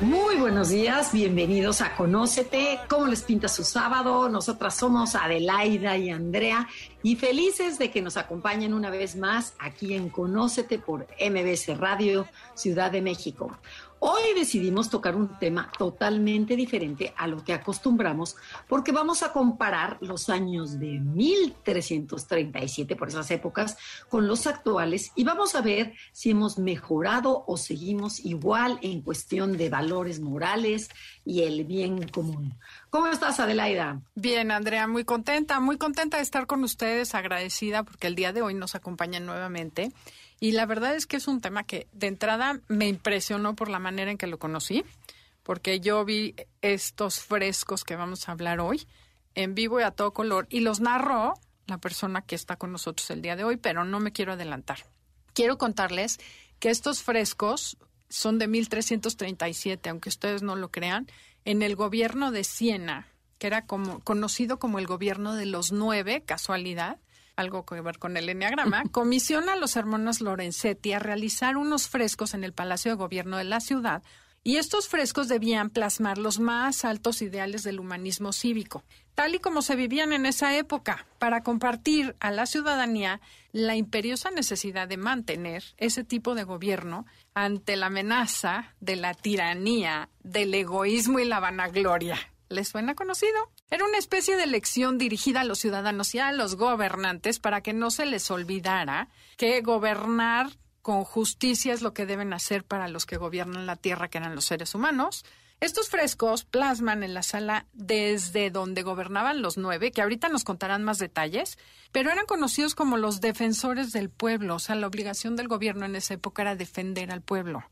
Muy buenos días, bienvenidos a Conócete. ¿Cómo les pinta su sábado? Nosotras somos Adelaida y Andrea y felices de que nos acompañen una vez más aquí en Conócete por MBS Radio Ciudad de México. Hoy decidimos tocar un tema totalmente diferente a lo que acostumbramos porque vamos a comparar los años de 1337 por esas épocas con los actuales y vamos a ver si hemos mejorado o seguimos igual en cuestión de valores morales y el bien común. ¿Cómo estás, Adelaida? Bien, Andrea, muy contenta, muy contenta de estar con ustedes, agradecida porque el día de hoy nos acompañan nuevamente. Y la verdad es que es un tema que de entrada me impresionó por la manera en que lo conocí, porque yo vi estos frescos que vamos a hablar hoy en vivo y a todo color y los narró la persona que está con nosotros el día de hoy, pero no me quiero adelantar. Quiero contarles que estos frescos son de 1337, aunque ustedes no lo crean, en el gobierno de Siena, que era como, conocido como el gobierno de los nueve, casualidad, algo que ver con el enneagrama, comisiona a los hermanos Lorenzetti a realizar unos frescos en el Palacio de Gobierno de la ciudad y estos frescos debían plasmar los más altos ideales del humanismo cívico, tal y como se vivían en esa época, para compartir a la ciudadanía la imperiosa necesidad de mantener ese tipo de gobierno ante la amenaza de la tiranía, del egoísmo y la vanagloria. ¿Les suena conocido? Era una especie de lección dirigida a los ciudadanos y a los gobernantes para que no se les olvidara que gobernar con justicia es lo que deben hacer para los que gobiernan la tierra, que eran los seres humanos. Estos frescos plasman en la sala desde donde gobernaban los nueve, que ahorita nos contarán más detalles, pero eran conocidos como los defensores del pueblo, o sea, la obligación del gobierno en esa época era defender al pueblo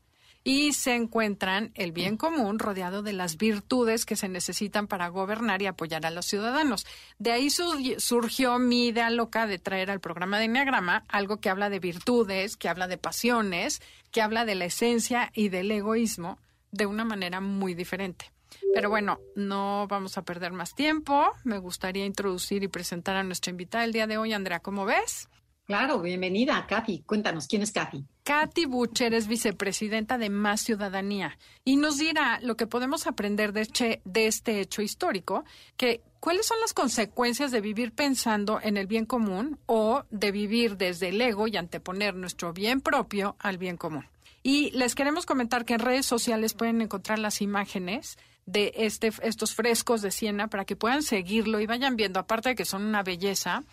y se encuentran el bien común rodeado de las virtudes que se necesitan para gobernar y apoyar a los ciudadanos. De ahí surgió mi idea loca de traer al programa de Enneagrama algo que habla de virtudes, que habla de pasiones, que habla de la esencia y del egoísmo de una manera muy diferente. Pero bueno, no vamos a perder más tiempo. Me gustaría introducir y presentar a nuestra invitada el día de hoy, Andrea. ¿Cómo ves? Claro, bienvenida, Kathy. Cuéntanos, ¿quién es Kathy? Kathy Butcher es vicepresidenta de Más Ciudadanía y nos dirá lo que podemos aprender de, de este hecho histórico, que cuáles son las consecuencias de vivir pensando en el bien común o de vivir desde el ego y anteponer nuestro bien propio al bien común. Y les queremos comentar que en redes sociales pueden encontrar las imágenes de este, estos frescos de Siena para que puedan seguirlo y vayan viendo, aparte de que son una belleza,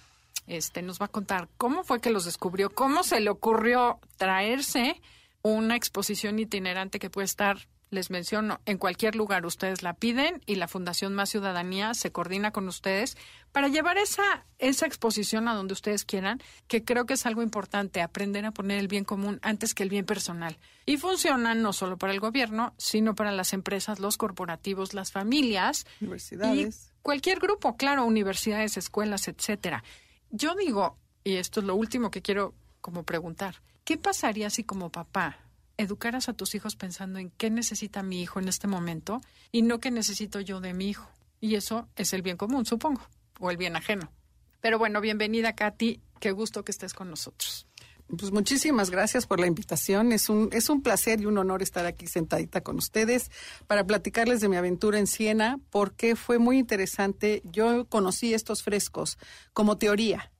este, nos va a contar cómo fue que los descubrió, cómo se le ocurrió traerse una exposición itinerante que puede estar, les menciono, en cualquier lugar. Ustedes la piden y la Fundación Más Ciudadanía se coordina con ustedes para llevar esa, esa exposición a donde ustedes quieran, que creo que es algo importante, aprender a poner el bien común antes que el bien personal. Y funciona no solo para el gobierno, sino para las empresas, los corporativos, las familias. Universidades. Y cualquier grupo, claro, universidades, escuelas, etcétera. Yo digo, y esto es lo último que quiero como preguntar, ¿qué pasaría si como papá educaras a tus hijos pensando en qué necesita mi hijo en este momento y no qué necesito yo de mi hijo? Y eso es el bien común, supongo, o el bien ajeno. Pero bueno, bienvenida Katy, qué gusto que estés con nosotros. Pues muchísimas gracias por la invitación. Es un, es un placer y un honor estar aquí sentadita con ustedes para platicarles de mi aventura en Siena, porque fue muy interesante. Yo conocí estos frescos como teoría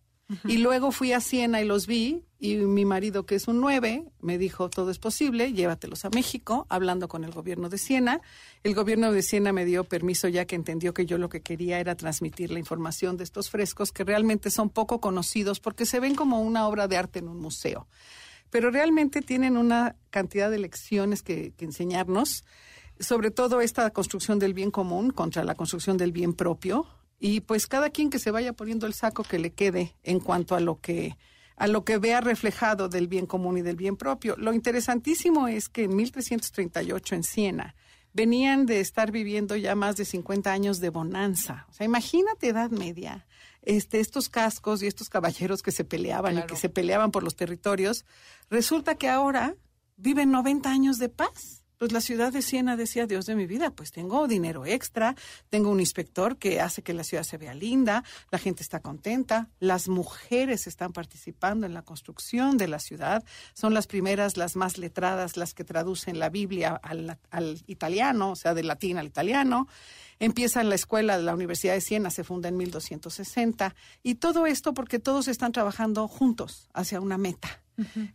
y luego fui a Siena y los vi y mi marido, que es un nueve, me dijo, todo es posible, llévatelos a México, hablando con el gobierno de Siena. El gobierno de Siena me dio permiso ya que entendió que yo lo que quería era transmitir la información de estos frescos que realmente son poco conocidos porque se ven como una obra de arte en un museo. Pero realmente tienen una cantidad de lecciones que, que enseñarnos, sobre todo esta construcción del bien común contra la construcción del bien propio, y pues cada quien que se vaya poniendo el saco que le quede en cuanto a lo que a lo que vea reflejado del bien común y del bien propio. Lo interesantísimo es que en 1338 en Siena venían de estar viviendo ya más de 50 años de bonanza. O sea, imagínate Edad Media, este, estos cascos y estos caballeros que se peleaban y que se peleaban por los territorios, resulta que ahora viven 90 años de paz pues la ciudad de Siena decía, Dios de mi vida, pues tengo dinero extra, tengo un inspector que hace que la ciudad se vea linda, la gente está contenta, las mujeres están participando en la construcción de la ciudad, son las primeras, las más letradas, las que traducen la Biblia al, al italiano, o sea, del latín al italiano. Empieza la escuela, la Universidad de Siena se funda en 1260 y todo esto porque todos están trabajando juntos hacia una meta.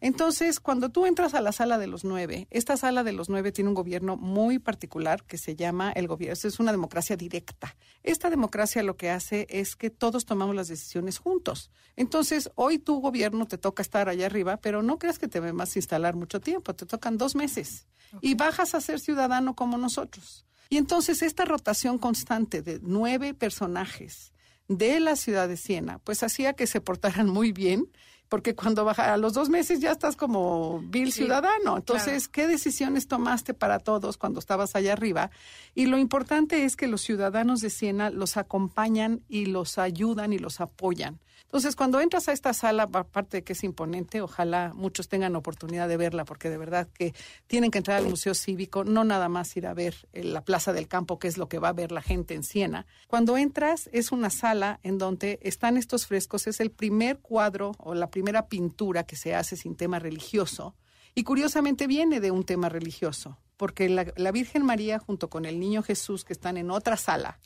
Entonces, cuando tú entras a la sala de los nueve, esta sala de los nueve tiene un gobierno muy particular que se llama el gobierno, es una democracia directa. Esta democracia lo que hace es que todos tomamos las decisiones juntos. Entonces, hoy tu gobierno te toca estar allá arriba, pero no creas que te vas a instalar mucho tiempo, te tocan dos meses y bajas a ser ciudadano como nosotros. Y entonces esta rotación constante de nueve personajes de la ciudad de Siena, pues hacía que se portaran muy bien porque cuando baja a los dos meses ya estás como vil ciudadano. Entonces, ¿qué decisiones tomaste para todos cuando estabas allá arriba? Y lo importante es que los ciudadanos de Siena los acompañan y los ayudan y los apoyan. Entonces, cuando entras a esta sala, aparte de que es imponente, ojalá muchos tengan oportunidad de verla, porque de verdad que tienen que entrar al Museo Cívico, no nada más ir a ver la Plaza del Campo, que es lo que va a ver la gente en Siena. Cuando entras, es una sala en donde están estos frescos, es el primer cuadro o la primera pintura que se hace sin tema religioso. Y curiosamente viene de un tema religioso porque la, Virgen María junto con el Niño Jesús que están en otra sala,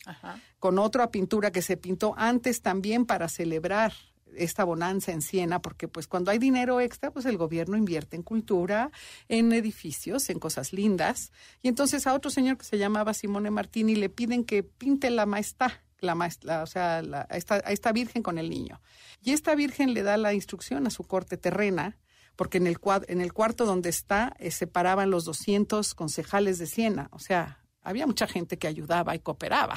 con otra pintura que se pintó antes también para celebrar esta bonanza en Siena, porque pues cuando hay dinero extra, pues el gobierno invierte en cultura, en edificios, en cosas lindas. Y entonces a otro señor que se llamaba Simone Martini le piden que pinte la maestá, la maestra, o sea, a, esta, a esta virgen con el niño. Y esta virgen le da la instrucción a su corte terrena porque en el, en el cuarto donde está eh, se paraban los 200 concejales de Siena, o sea, había mucha gente que ayudaba y cooperaba.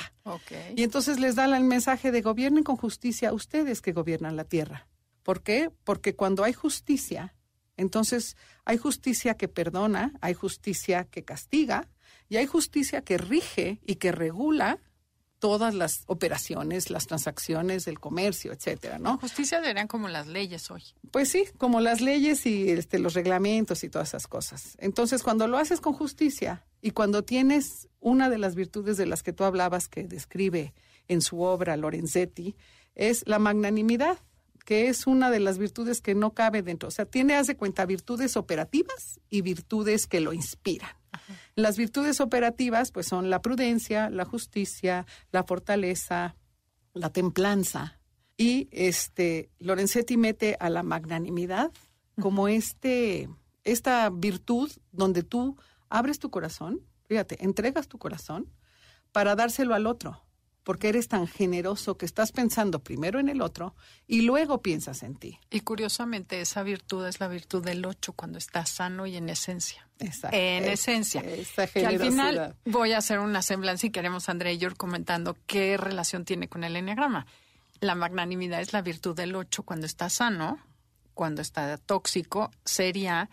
Y entonces les da el mensaje de gobiernen con justicia ustedes que gobiernan la tierra. ¿Por qué? Porque cuando hay justicia, entonces hay justicia que perdona, hay justicia que castiga y hay justicia que rige y que regula todas las operaciones, las transacciones del comercio, etcétera, ¿no? justicia serían como las leyes hoy. Pues sí, como las leyes y este, los reglamentos y todas esas cosas. Entonces, cuando lo haces con justicia y cuando tienes una de las virtudes de las que tú hablabas que describe en su obra Lorenzetti, es la magnanimidad que es una de las virtudes que no cabe dentro. O sea, tiene, hace cuenta, virtudes operativas y virtudes que lo inspiran. Las virtudes operativas, pues son la prudencia, la justicia, la fortaleza, la templanza. Y este Lorenzetti mete a la magnanimidad como este, esta virtud donde tú abres tu corazón, fíjate, entregas tu corazón para dárselo al otro porque eres tan generoso que estás pensando primero en el otro y luego piensas en ti. Y curiosamente esa virtud es la virtud del ocho cuando estás sano y en esencia. Exacto. En esencia. que al final voy a hacer una semblanza y queremos André y yo comentando qué relación tiene con el enneagrama. La magnanimidad es la virtud del ocho cuando está sano, cuando está tóxico, sería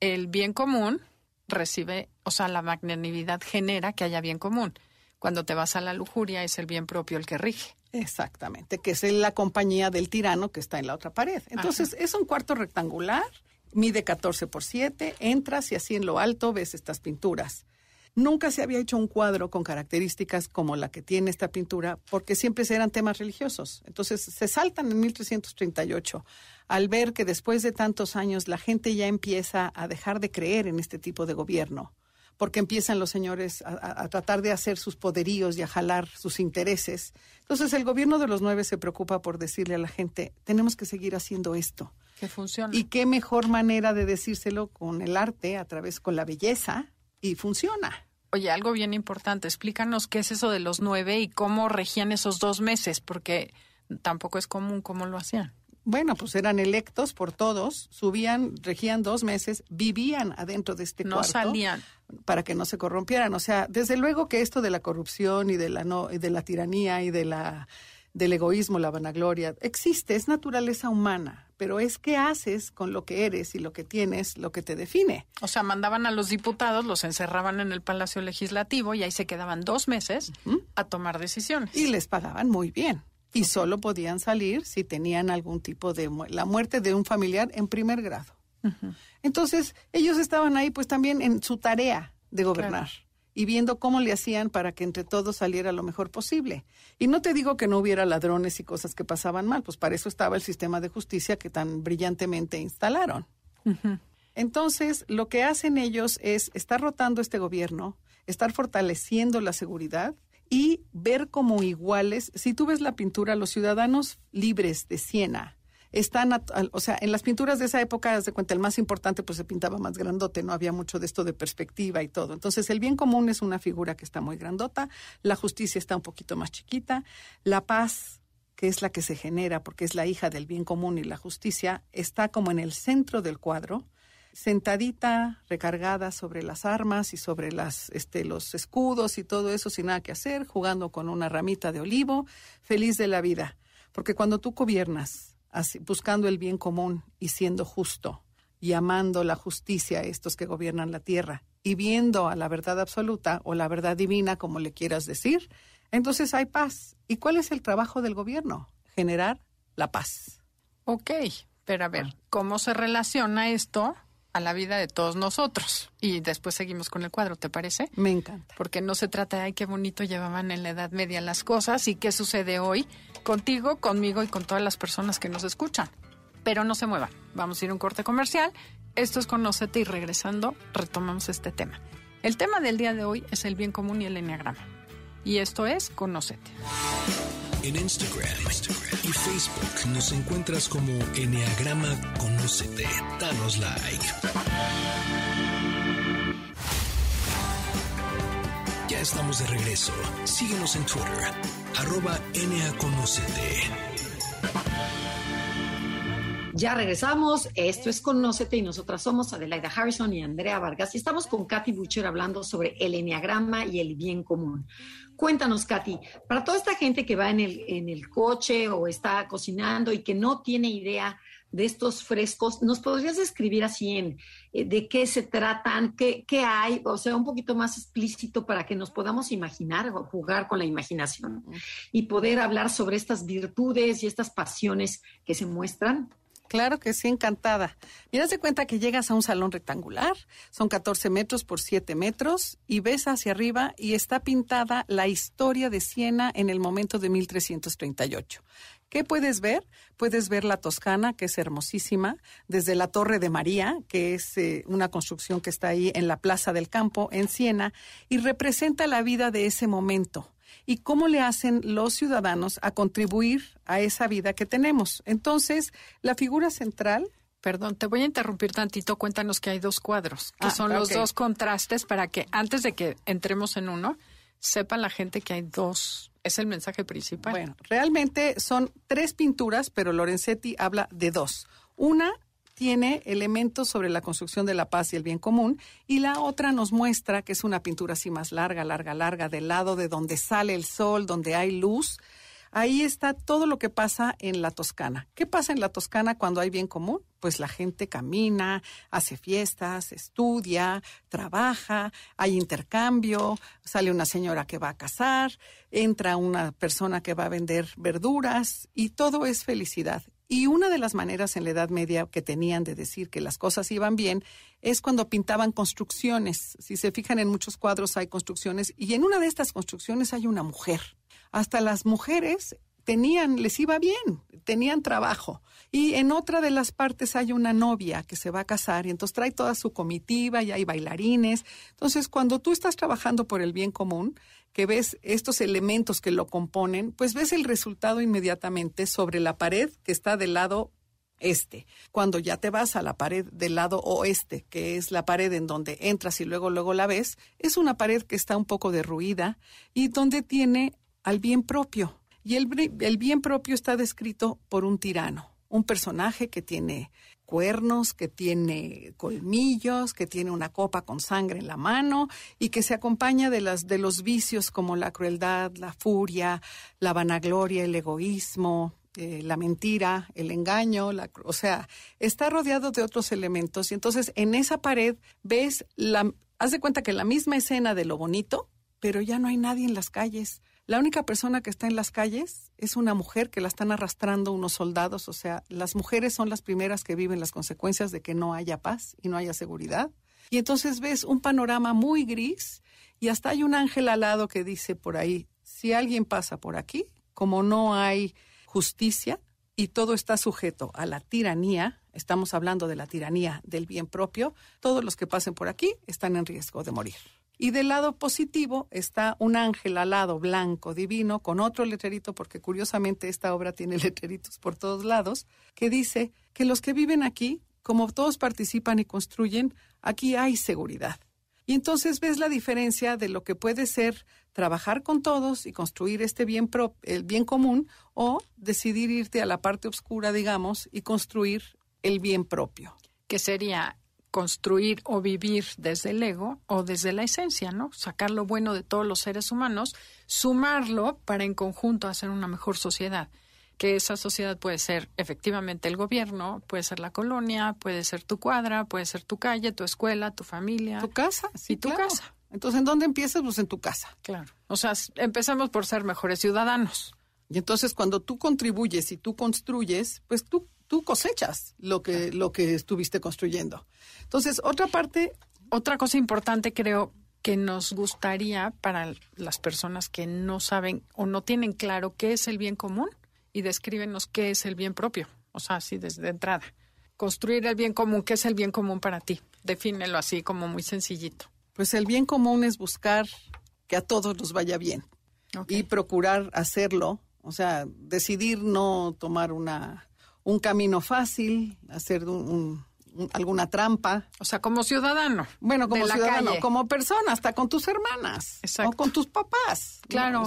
el bien común recibe, o sea, la magnanimidad genera que haya bien común cuando te vas a la lujuria es el bien propio el que rige. Exactamente, que es la compañía del tirano que está en la otra pared. Entonces, es un cuarto rectangular, mide 14 por 7, entras y así en lo alto ves estas pinturas. Nunca se había hecho un cuadro con características como la que tiene esta pintura, porque siempre eran temas religiosos. Entonces se saltan en 1338 al ver que después de tantos años la gente ya empieza a dejar de creer en este tipo de gobierno porque empiezan los señores a, tratar de hacer sus poderíos y a jalar sus intereses. Entonces el gobierno de los nueve se preocupa por decirle a la gente, tenemos que seguir haciendo esto. Que funciona. Y qué mejor manera de decírselo con el arte, a través con la belleza, y funciona. Oye, algo bien importante, explícanos qué es eso de los nueve y cómo regían esos dos meses, porque tampoco es común cómo lo hacían. Bueno, pues eran electos por todos, subían, regían dos meses, vivían adentro de este no salían. Para que no se corrompieran. O sea, desde luego que esto de la corrupción y de la, no, de la tiranía y de la, del egoísmo, la vanagloria, existe, es naturaleza humana, pero es qué haces con lo que eres y lo que tienes, lo que te define. O sea, mandaban a los diputados, los encerraban en el Palacio Legislativo y ahí se quedaban dos meses a tomar decisiones. Y les pagaban muy bien. Y solo podían salir si tenían algún tipo de la muerte de un familiar en primer grado. Entonces, ellos estaban ahí pues también en su tarea de gobernar y viendo cómo le hacían para que entre todos saliera lo mejor posible. Y no te digo que no hubiera ladrones y cosas que pasaban mal, pues para eso estaba el sistema de justicia que tan brillantemente instalaron. Entonces, lo que hacen ellos es estar rotando este gobierno, estar fortaleciendo la seguridad y ver como iguales, si tú ves la pintura, los ciudadanos libres de Siena, están, o sea, en las pinturas de esa época, de cuenta, el más importante pues se pintaba más grandote, no había mucho de esto de perspectiva y todo. Entonces, el bien común es una figura que está muy grandota, la justicia está un poquito más chiquita, la paz que es la que se genera porque es la hija del bien común y la justicia, está como en el centro del cuadro, sentadita, recargada sobre las armas y sobre las, este, los escudos y todo eso sin nada que hacer, jugando con una ramita de olivo, feliz de la vida. Porque cuando tú gobiernas buscando el bien común y siendo justo y amando la justicia a estos que gobiernan la tierra y viendo a la verdad absoluta o la verdad divina, como le quieras decir, entonces hay paz. ¿Y cuál es el trabajo del gobierno? Generar la paz. Ok, pero a ver. ¿cómo se relaciona esto a la vida de todos nosotros. Y después seguimos con el cuadro, ¿te parece? Me encanta. Porque no se trata de, ay, qué bonito llevaban en la Edad Media las cosas y qué sucede hoy contigo, conmigo y con todas las personas que nos escuchan. Pero no se muevan. Vamos a ir a un corte comercial. Esto es Conocete y regresando retomamos este tema. El tema del día de hoy es el bien común y el enneagrama. Y esto es Conocete. En Instagram, y Facebook nos encuentras como Enneagrama Conócete. Danos like. Ya estamos de regreso. Síguenos en Twitter, arroba Conocete. Ya regresamos. Esto es Conócete y nosotras somos Adelaida Harrison y Andrea Vargas y estamos con Katy Butcher hablando sobre el enneagrama y el bien común. Cuéntanos, Katy, para toda esta gente que va en el, en el coche o está cocinando y que no tiene idea de estos frescos, ¿nos podrías describir así en eh, de qué se tratan, qué, qué, hay? O sea, un poquito más explícito para que nos podamos imaginar o jugar con la imaginación y poder hablar sobre estas virtudes y estas pasiones que se muestran. Claro que sí, encantada. Mira, de cuenta que llegas a un salón rectangular, son 14 metros por 7 metros, y ves hacia arriba y está pintada la historia de Siena en el momento de 1338. ¿Qué puedes ver? Puedes ver la Toscana, que es hermosísima, desde la Torre de María, que es eh, una construcción que está ahí en la Plaza del Campo, en Siena, y representa la vida de ese momento y cómo le hacen los ciudadanos a contribuir a esa vida que tenemos. Entonces, la figura central Perdón, te voy a interrumpir tantito. Cuéntanos que hay dos cuadros, que ah, son los dos contrastes para que antes de que entremos en uno, sepan la gente que hay dos. Es el mensaje principal. Bueno, realmente son tres pinturas, pero Lorenzetti habla de dos. Una tiene elementos sobre la construcción de la paz y el bien común y la otra nos muestra que es una pintura así más larga, larga, larga, del lado de donde sale el sol, donde hay luz. Ahí está todo lo que pasa en la Toscana. ¿Qué pasa en la Toscana cuando hay bien común? Pues la gente camina, hace fiestas, estudia, trabaja, hay intercambio, sale una señora que va a casar, entra una persona que va a vender verduras y todo es felicidad. Y una de las maneras en la Edad Media que tenían de decir que las cosas iban bien es cuando pintaban construcciones. Si se fijan en muchos cuadros hay construcciones y en una de estas construcciones hay una mujer. Hasta las mujeres tenían, les iba bien, tenían trabajo. Y en otra de las partes hay una novia que se va a casar y entonces trae toda su comitiva y hay bailarines. Entonces, cuando tú estás trabajando por el bien común, que ves estos elementos que lo componen, pues ves el resultado inmediatamente sobre la pared que está del lado este. Cuando ya te vas a la pared del lado oeste, que es la pared en donde entras y luego luego la ves, es una pared que está un poco derruida y donde tiene al bien propio. Y el, el bien propio está descrito por un tirano, un personaje que tiene cuernos, que tiene colmillos, que tiene una copa con sangre en la mano y que se acompaña de, las, de los vicios como la crueldad, la furia, la vanagloria, el egoísmo, eh, la mentira, el engaño, la, o sea, está rodeado de otros elementos. Y entonces en esa pared ves la, haz de cuenta que la misma escena de lo bonito, pero ya no hay nadie en las calles, La única persona que está en las calles es una mujer que la están arrastrando unos soldados, o sea, las mujeres son las primeras que viven las consecuencias de que no haya paz y no haya seguridad. Y entonces ves un panorama muy gris y hasta hay un ángel al lado que dice por ahí, si alguien pasa por aquí, como no hay justicia y todo está sujeto a la tiranía, estamos hablando de la tiranía del bien propio, todos los que pasen por aquí están en riesgo de morir. Y del lado positivo está un ángel alado blanco divino con otro letrerito, porque curiosamente esta obra tiene letreritos por todos lados, que dice que los que viven aquí, como todos participan y construyen, aquí hay seguridad. Y entonces ves la diferencia de lo que puede ser trabajar con todos y construir este bien el bien común o decidir irte a la parte oscura, digamos, y construir el bien propio. Que sería construir o vivir desde el ego o desde la esencia, ¿no? Sacar lo bueno de todos los seres humanos, sumarlo para en conjunto hacer una mejor sociedad. Que esa sociedad puede ser efectivamente el gobierno, puede ser la colonia, puede ser tu cuadra, puede ser tu calle, tu escuela, tu familia. Tu casa, sí, tu casa. Entonces, ¿en dónde empiezas? Pues en tu casa. Claro. O sea, empezamos por ser mejores ciudadanos. Y entonces cuando tú contribuyes y tú construyes, pues tú tú cosechas lo que, lo que estuviste construyendo. Entonces, otra parte... Otra cosa importante creo que nos gustaría para las personas que no saben o no tienen claro qué es el bien común y descríbenos qué es el bien propio. O sea, así desde entrada. Construir el bien común, ¿qué es el bien común para ti? Defínelo así como muy sencillito. Pues el bien común es buscar que a todos nos vaya bien y procurar hacerlo, o sea, decidir no tomar una un camino fácil, hacer un, alguna trampa. O sea, como ciudadano. Bueno, como ciudadano, como persona, hasta con tus hermanas. Exacto. O con tus papás. Claro,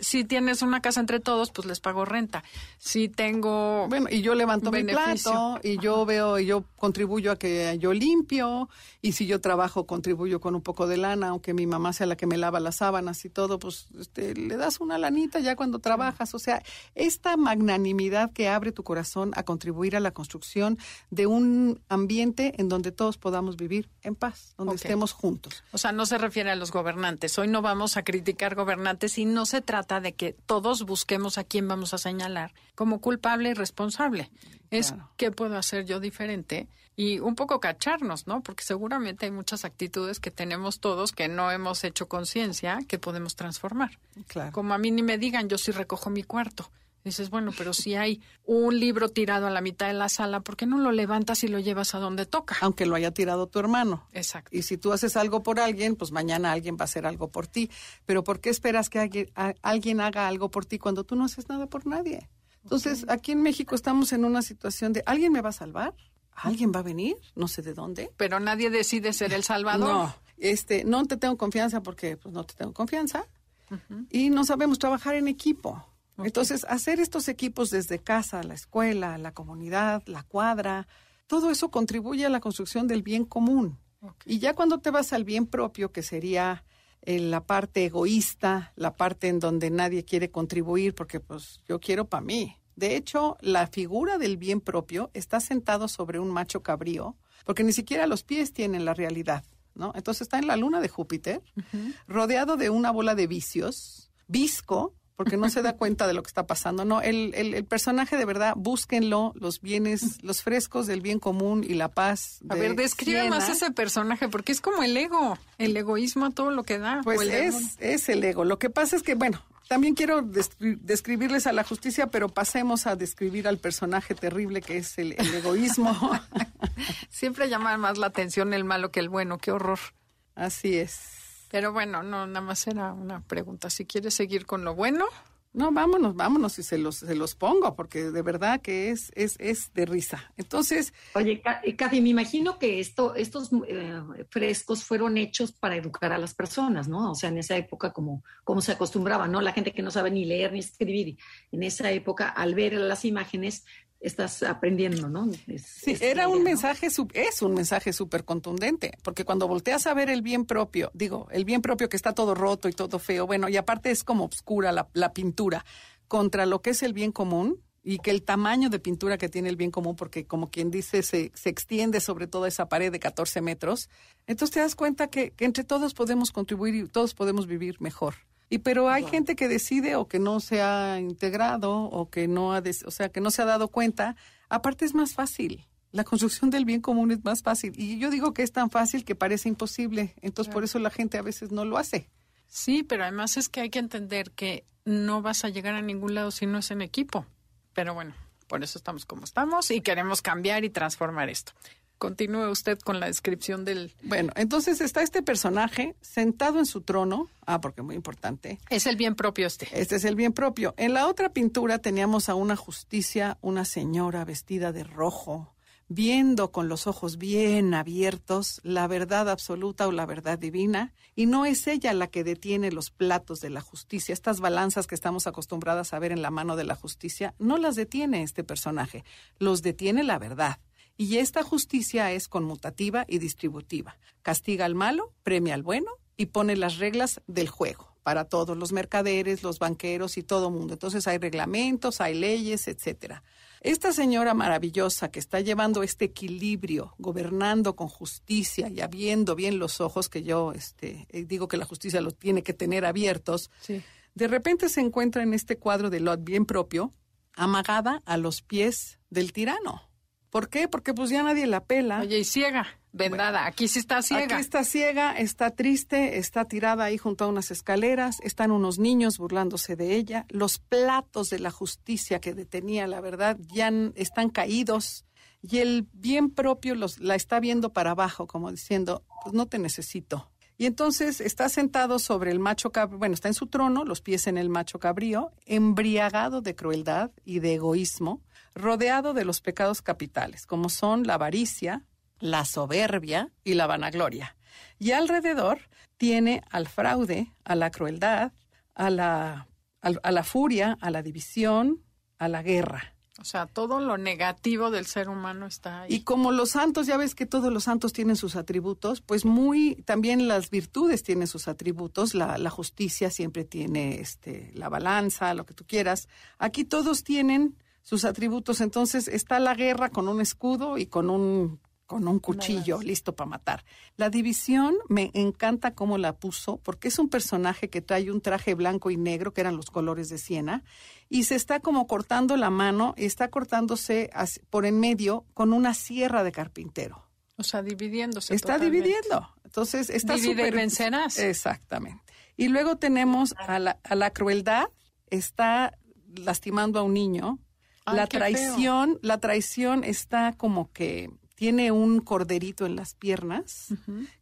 si, tienes una casa entre todos, pues les pago renta. Si tengo. Bueno, y yo levanto mi plato, y yo veo, y yo contribuyo a que yo limpio, y si yo trabajo, contribuyo con un poco de lana, aunque mi mamá sea la que me lava las sábanas y todo, pues este, le das una lanita ya cuando trabajas. O sea, esta magnanimidad que abre tu corazón a contribuir a la construcción de un ambiente ambiente en donde todos podamos vivir en paz, donde estemos juntos. O sea, no se refiere a los gobernantes. Hoy no vamos a criticar gobernantes y no se trata de que todos busquemos a quién vamos a señalar como culpable y responsable. Es qué puedo hacer yo diferente y un poco cacharnos, ¿no? Porque seguramente hay muchas actitudes que tenemos todos que no hemos hecho conciencia que podemos transformar. Claro. Como a mí ni me digan, yo sí recojo mi cuarto Dices, bueno, pero si hay un libro tirado a la mitad de la sala, ¿por qué no lo levantas y lo llevas a donde toca? Aunque lo haya tirado tu hermano. Exacto. Y si tú haces algo por alguien, pues mañana alguien va a hacer algo por ti. Pero ¿por qué esperas que alguien, haga algo por ti cuando tú no haces nada por nadie? Entonces, aquí en México estamos en una situación de, ¿alguien me va a salvar? ¿Alguien va a venir? No sé de dónde. Pero nadie decide ser el salvador. No, este, no te tengo confianza porque pues no te tengo confianza. Y no sabemos trabajar en equipo. Entonces, hacer estos equipos desde casa, la escuela, la comunidad, la cuadra, todo eso contribuye a la construcción del bien común. Y ya cuando te vas al bien propio, que sería eh, la parte egoísta, la parte en donde nadie quiere contribuir porque pues yo quiero para mí. De hecho, la figura del bien propio está sentado sobre un macho cabrío, porque ni siquiera los pies tienen la realidad, ¿no? Entonces está en la luna de Júpiter, rodeado de una bola de vicios, visco, porque no se da cuenta de lo que está pasando. No, el, el, personaje de verdad, búsquenlo, los bienes, los frescos del bien común y la paz. a ver, describe más ese personaje, porque es como el ego, el egoísmo a todo lo que da. Pues es, es el ego. Lo que pasa es que, bueno, también quiero describirles a la justicia, pero pasemos a describir al personaje terrible que es el, el egoísmo. Siempre llama más la atención el malo que el bueno, qué horror. Así es. Pero bueno, no, nada más era una pregunta. Si quieres seguir con lo bueno. No, vámonos, vámonos y se los, se los pongo, porque de verdad que es, es, es de risa. Entonces. Oye, Kathy, me imagino que esto, estos eh, frescos fueron hechos para educar a las personas, ¿no? O sea, en esa época, como, como se acostumbraba, ¿no? La gente que no sabe ni leer ni escribir, en esa época, al ver las imágenes, estás aprendiendo, ¿no? sí, era un mensaje, es un mensaje súper contundente, porque cuando volteas a ver el bien propio, digo, el bien propio que está todo roto y todo feo, bueno, y aparte es como oscura la, la pintura, contra lo que es el bien común, y que el tamaño de pintura que tiene el bien común, porque como quien dice, se, se extiende sobre toda esa pared de 14 metros, entonces te das cuenta que, que entre todos podemos contribuir y todos podemos vivir mejor. Y pero hay gente que decide o que no se ha integrado o que no ha, o sea, que no se ha dado cuenta. Aparte es más fácil. La construcción del bien común es más fácil. Y yo digo que es tan fácil que parece imposible. Entonces por eso la gente a veces no lo hace. Sí, pero además es que hay que entender que no vas a llegar a ningún lado si no es en equipo. Pero bueno, por eso estamos como estamos y queremos cambiar y transformar esto. Continúe usted con la descripción del... Bueno, entonces está este personaje sentado en su trono. Ah, porque muy importante. Es el bien propio este. Este es el bien propio. En la otra pintura teníamos a una justicia, una señora vestida de rojo, viendo con los ojos bien abiertos la verdad absoluta o la verdad divina, y no es ella la que detiene los platos de la justicia. Estas balanzas que estamos acostumbradas a ver en la mano de la justicia, no las detiene este personaje, los detiene la verdad. Y esta justicia es conmutativa y distributiva. Castiga al malo, premia al bueno y pone las reglas del juego para todos los mercaderes, los banqueros y todo mundo. Entonces hay reglamentos, hay leyes, etcétera. Esta señora maravillosa que está llevando este equilibrio, gobernando con justicia y abriendo bien los ojos, que yo este, eh, digo que la justicia los tiene que tener abiertos, de repente se encuentra en este cuadro de Lot bien propio, amagada a los pies del tirano. ¿Por qué? Porque pues ya nadie la pela. Oye, y ciega, vendada. aquí sí está ciega. Aquí está ciega, está triste, está tirada ahí junto a unas escaleras, están unos niños burlándose de ella. Los platos de la justicia que detenía la verdad ya están caídos y el bien propio los, la está viendo para abajo, como diciendo, pues no te necesito. Y entonces está sentado sobre el macho cabrío, bueno, está en su trono, los pies en el macho cabrío, embriagado de crueldad y de egoísmo, rodeado de los pecados capitales, como son la avaricia, la soberbia y la vanagloria. Y alrededor tiene al fraude, a la crueldad, a la, a, la furia, a la división, a la guerra. O sea, todo lo negativo del ser humano está ahí. Y como los santos, ya ves que todos los santos tienen sus atributos, pues muy también las virtudes tienen sus atributos. La, la justicia siempre tiene este, la balanza, lo que tú quieras. Aquí todos tienen sus atributos. Entonces está la guerra con un escudo y con un con un cuchillo listo para matar. La división me encanta cómo la puso, porque es un personaje que trae un traje blanco y negro, que eran los colores de Siena, y se está como cortando la mano, y está cortándose por en medio con una sierra de carpintero. O sea, dividiéndose. Está dividiendo. Entonces, está Divide vencerás. Exactamente. Y luego tenemos a la, a la crueldad, está lastimando a un niño. La traición, la traición está como que tiene un corderito en las piernas,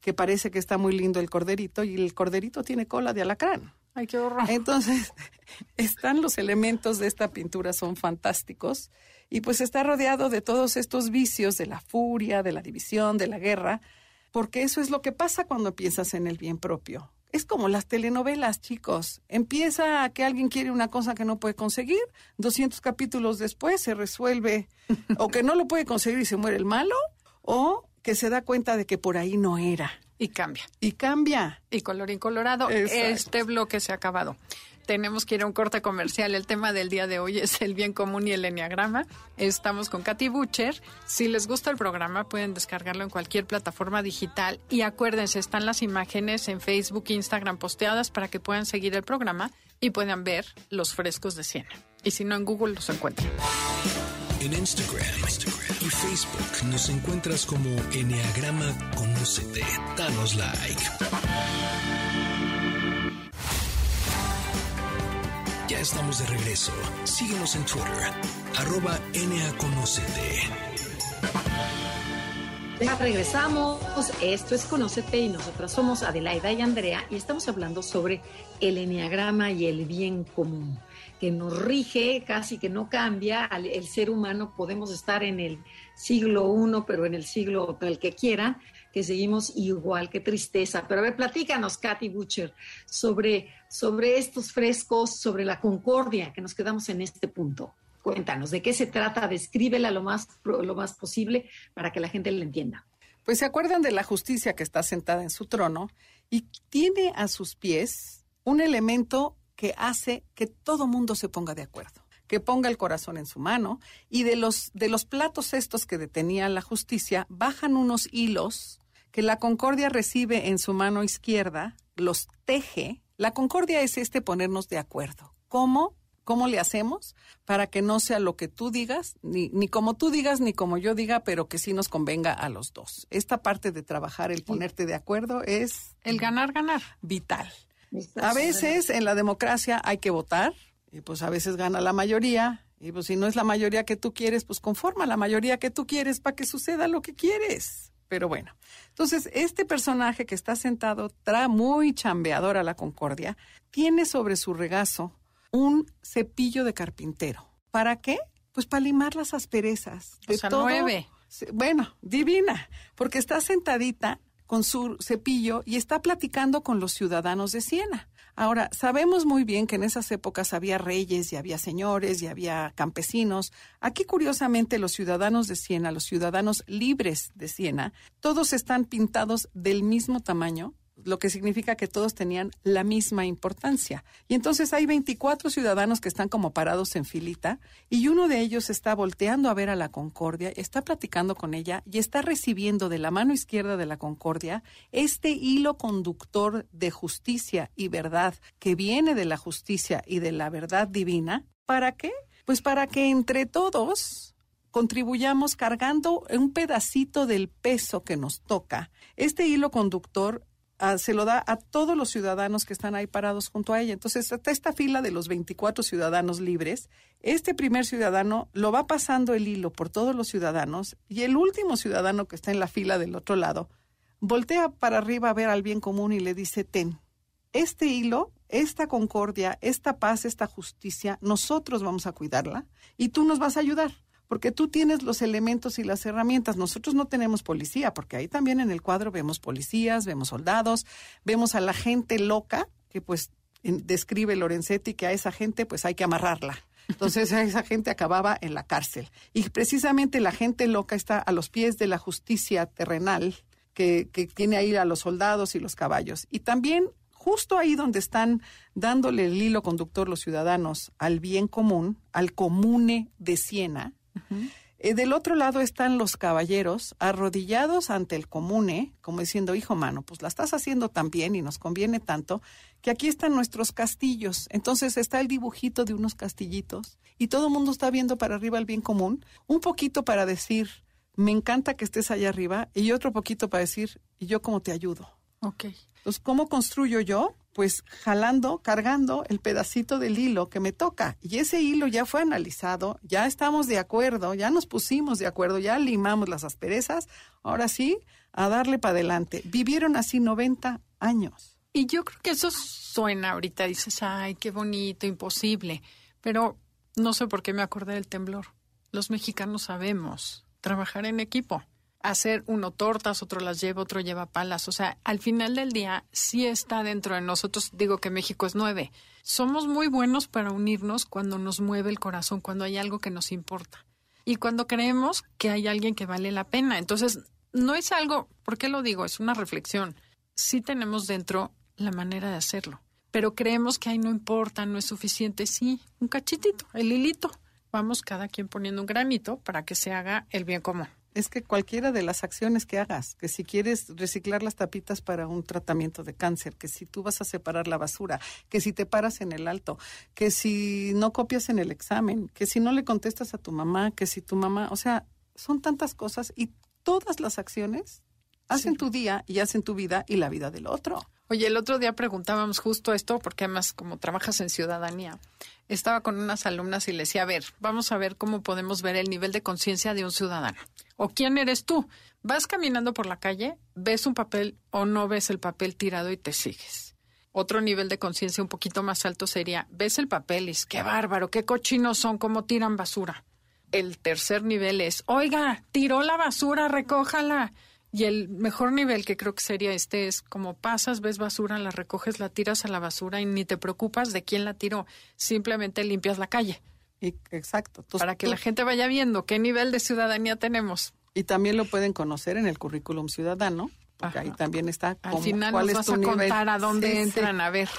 que parece que está muy lindo el corderito, y el corderito tiene cola de alacrán. Ay, qué horror. Entonces, están los elementos de esta pintura, son fantásticos, y pues está rodeado de todos estos vicios de la furia, de la división, de la guerra, porque eso es lo que pasa cuando piensas en el bien propio. Es como las telenovelas, chicos. Empieza a que alguien quiere una cosa que no puede conseguir, 200 capítulos después se resuelve, o que no lo puede conseguir y se muere el malo, o que se da cuenta de que por ahí no era. Y cambia. Y cambia. Y color incolorado. Este bloque se ha acabado. Tenemos que ir a un corte comercial. El tema del día de hoy es el bien común y el enneagrama. Estamos con Katy Butcher. Si les gusta el programa, pueden descargarlo en cualquier plataforma digital. Y acuérdense, están las imágenes en Facebook e Instagram posteadas para que puedan seguir el programa y puedan ver los frescos de Siena. Y si no, en Google los encuentran. En Instagram, y Facebook nos encuentras como Enneagrama Conócete. Danos like. Estamos de regreso. Síguenos en Twitter, arroba NAConocete. Ya regresamos. Esto es Conócete y nosotras somos Adelaida y Andrea y estamos hablando sobre el enneagrama y el bien común que nos rige, casi que no cambia. El ser humano podemos estar en el siglo I, pero en el siglo el que quiera, que seguimos igual, qué tristeza. Pero a ver, platícanos, Katy Butcher, sobre, sobre estos frescos, sobre la concordia, que nos quedamos en este punto. Cuéntanos, ¿de qué se trata? Descríbela lo más, lo más posible para que la gente la entienda. Pues se acuerdan de la justicia que está sentada en su trono y tiene a sus pies un elemento que hace que todo mundo se ponga de acuerdo que ponga el corazón en su mano y de los de los platos estos que detenía la justicia bajan unos hilos que la concordia recibe en su mano izquierda, los teje, La concordia es este ponernos de acuerdo. ¿Cómo? ¿Cómo le hacemos para que no sea lo que tú digas, ni, ni como tú digas, ni como yo diga, pero que sí nos convenga a los dos? Esta parte de trabajar, el ponerte de acuerdo, es... El ganar, ganar. Vital. A veces en la democracia hay que votar, y pues a veces gana la mayoría, y pues si no es la mayoría que tú quieres, pues conforma la mayoría que tú quieres para que suceda lo que quieres. Pero bueno, entonces este personaje que está sentado, trae muy chambeador a la Concordia, tiene sobre su regazo un cepillo de carpintero. ¿Para qué? Pues para limar las asperezas. De o sea, nueve. Bueno, divina, porque está sentadita con su cepillo y está platicando con los ciudadanos de Siena. Ahora, sabemos muy bien que en esas épocas había reyes y había señores y había campesinos. Aquí, curiosamente, los ciudadanos de Siena, los ciudadanos libres de Siena, todos están pintados del mismo tamaño, lo que significa que todos tenían la misma importancia. Y entonces hay 24 ciudadanos que están como parados en filita y uno de ellos está volteando a ver a la Concordia, está platicando con ella y está recibiendo de la mano izquierda de la Concordia este hilo conductor de justicia y verdad que viene de la justicia y de la verdad divina. ¿Para qué? Pues para que entre todos contribuyamos cargando un pedacito del peso que nos toca. Este hilo conductor se lo da a todos los ciudadanos que están ahí parados junto a ella. Entonces, hasta esta fila de los 24 ciudadanos libres, este primer ciudadano lo va pasando el hilo por todos los ciudadanos y el último ciudadano que está en la fila del otro lado voltea para arriba a ver al bien común y le dice, ten, este hilo, esta concordia, esta paz, esta justicia, nosotros vamos a cuidarla y tú nos vas a ayudar porque tú tienes los elementos y las herramientas. Nosotros no tenemos policía, porque ahí también en el cuadro vemos policías, vemos soldados, vemos a la gente loca, que pues describe Lorenzetti que a esa gente pues hay que amarrarla. Entonces esa gente acababa en la cárcel. Y precisamente la gente loca está a los pies de la justicia terrenal que, que tiene ahí a los soldados y los caballos. Y también justo ahí donde están dándole el hilo conductor los ciudadanos al bien común, al comune de Siena, eh, del otro lado están los caballeros arrodillados ante el comune, como diciendo, hijo mano, pues la estás haciendo tan bien y nos conviene tanto, que aquí están nuestros castillos. Entonces está el dibujito de unos castillitos y todo el mundo está viendo para arriba el bien común, un poquito para decir, me encanta que estés allá arriba, y otro poquito para decir, ¿y yo cómo te ayudo? Ok. Entonces, ¿cómo construyo yo? Pues jalando, cargando el pedacito del hilo que me toca. Y ese hilo ya fue analizado, ya estamos de acuerdo, ya nos pusimos de acuerdo, ya limamos las asperezas. Ahora sí, a darle para adelante. Vivieron así 90 años. Y yo creo que eso suena ahorita, dices, ay, qué bonito, imposible. Pero no sé por qué me acordé del temblor. Los mexicanos sabemos trabajar en equipo hacer uno tortas, otro las lleva, otro lleva palas. O sea, al final del día sí está dentro de nosotros. Digo que México es nueve. Somos muy buenos para unirnos cuando nos mueve el corazón, cuando hay algo que nos importa. Y cuando creemos que hay alguien que vale la pena. Entonces, no es algo, ¿por qué lo digo? Es una reflexión. Sí tenemos dentro la manera de hacerlo. Pero creemos que ahí no importa, no es suficiente. Sí, un cachitito, el hilito. Vamos cada quien poniendo un granito para que se haga el bien común es que cualquiera de las acciones que hagas, que si quieres reciclar las tapitas para un tratamiento de cáncer, que si tú vas a separar la basura, que si te paras en el alto, que si no copias en el examen, que si no le contestas a tu mamá, que si tu mamá, o sea, son tantas cosas y todas las acciones hacen tu día y hacen tu vida y la vida del otro. Oye, el otro día preguntábamos justo esto, porque además como trabajas en ciudadanía, estaba con unas alumnas y le decía, a ver, vamos a ver cómo podemos ver el nivel de conciencia de un ciudadano. ¿O quién eres tú? Vas caminando por la calle, ves un papel o no ves el papel tirado y te sigues. Otro nivel de conciencia un poquito más alto sería, ves el papel y es, qué bárbaro, qué cochinos son, cómo tiran basura. El tercer nivel es, oiga, tiró la basura, recójala. Y el mejor nivel que creo que sería este es como pasas, ves basura, la recoges, la tiras a la basura y ni te preocupas de quién la tiró, simplemente limpias la calle. Y, exacto. Para que la gente vaya viendo qué nivel de ciudadanía tenemos. Y también lo pueden conocer en el currículum ciudadano, porque ahí también está. Al final nos vas a contar a dónde entran, a ver.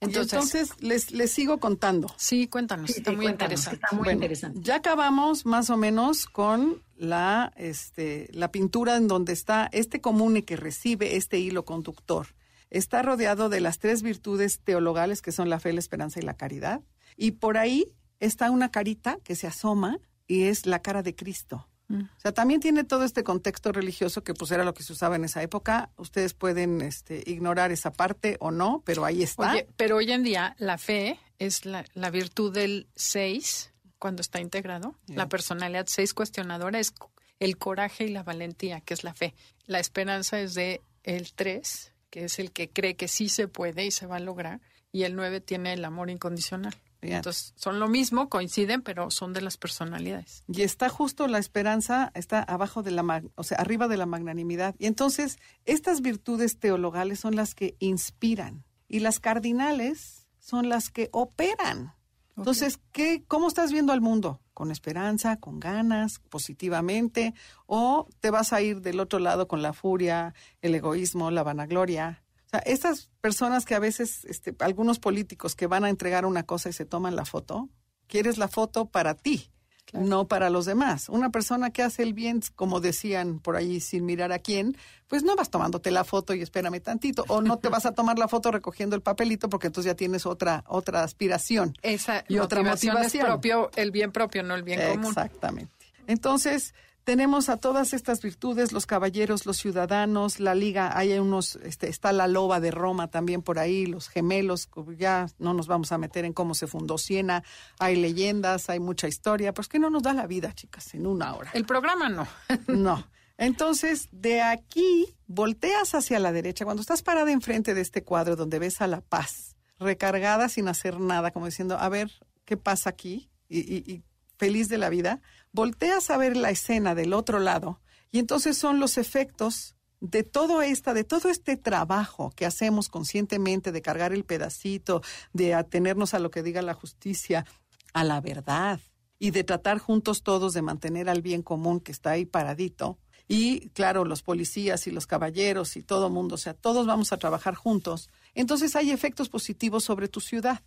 Entonces, les, les sigo contando. Sí, cuéntanos, está, muy interesante. está muy interesante. Ya acabamos más o menos con la, este, la pintura en donde está este comune que recibe este hilo conductor. está rodeado de las tres virtudes teologales que son la fe, la esperanza y la caridad. Y por ahí está una carita que se asoma y es la cara de Cristo. Mm. O sea, también tiene todo este contexto religioso que pues era lo que se usaba en esa época. Ustedes pueden este, ignorar esa parte o no, pero ahí está. pero hoy en día la fe es la, virtud del seis cuando está integrado. La personalidad seis cuestionadora es el coraje y la valentía, que es la fe. La esperanza es de el tres, que es el que cree que sí se puede y se va a lograr. Y el nueve tiene el amor incondicional. Entonces, son lo mismo, coinciden, pero son de las personalidades. Y está justo la esperanza, está abajo de la, o sea, arriba de la magnanimidad. Y entonces, estas virtudes teologales son las que inspiran y las cardinales son las que operan. Entonces, ¿qué, ¿cómo estás viendo al mundo? ¿Con esperanza, con ganas, positivamente? ¿O te vas a ir del otro lado con la furia, el egoísmo, la vanagloria? O sea, estas personas que a veces, este, algunos políticos que van a entregar una cosa y se toman la foto, quieres la foto para ti, no para los demás. Una persona que hace el bien, como decían por ahí, sin mirar a quién, pues no vas tomándote la foto y espérame tantito, o no te vas a tomar la foto recogiendo el papelito porque entonces ya tienes otra otra aspiración Esa y otra motivación. Es propio, el bien propio, no el bien común. Exactamente. Entonces, tenemos a todas estas virtudes, los caballeros, los ciudadanos, la liga, hay unos, este, está la loba de Roma también por ahí, los gemelos, ya no nos vamos a meter en cómo se fundó Siena, hay leyendas, hay mucha historia, pues que no nos da la vida, chicas, en una hora. El programa no. no. Entonces, de aquí volteas hacia la derecha, cuando estás parada enfrente de este cuadro donde ves a la paz, recargada sin hacer nada, como diciendo, a ver, ¿qué pasa aquí? y, y feliz de la vida, volteas a ver la escena del otro lado y entonces son los efectos de todo esta, de todo este trabajo que hacemos conscientemente de cargar el pedacito, de atenernos a lo que diga la justicia, a la verdad y de tratar juntos todos de mantener al bien común que está ahí paradito. Y claro, los policías y los caballeros y todo mundo, o sea, todos vamos a trabajar juntos. Entonces hay efectos positivos sobre tu ciudad.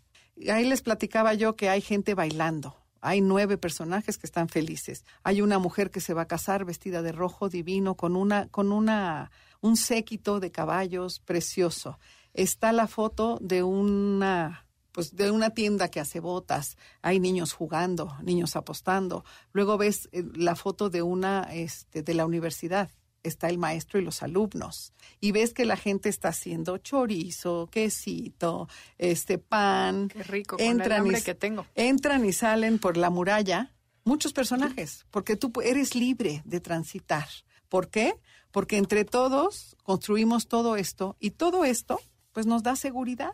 Ahí les platicaba yo que hay gente bailando, hay nueve personajes que están felices. Hay una mujer que se va a casar vestida de rojo divino con una con una un séquito de caballos precioso. Está la foto de una pues de una tienda que hace botas, hay niños jugando, niños apostando. Luego ves eh, la foto de una este de la universidad está el maestro y los alumnos. Y ves que la gente está haciendo chorizo, quesito, este pan. Qué rico, entran y, que tengo. Entran y salen por la muralla muchos personajes, porque tú eres libre de transitar. ¿Por qué? Porque entre todos construimos todo esto y todo esto pues nos da seguridad.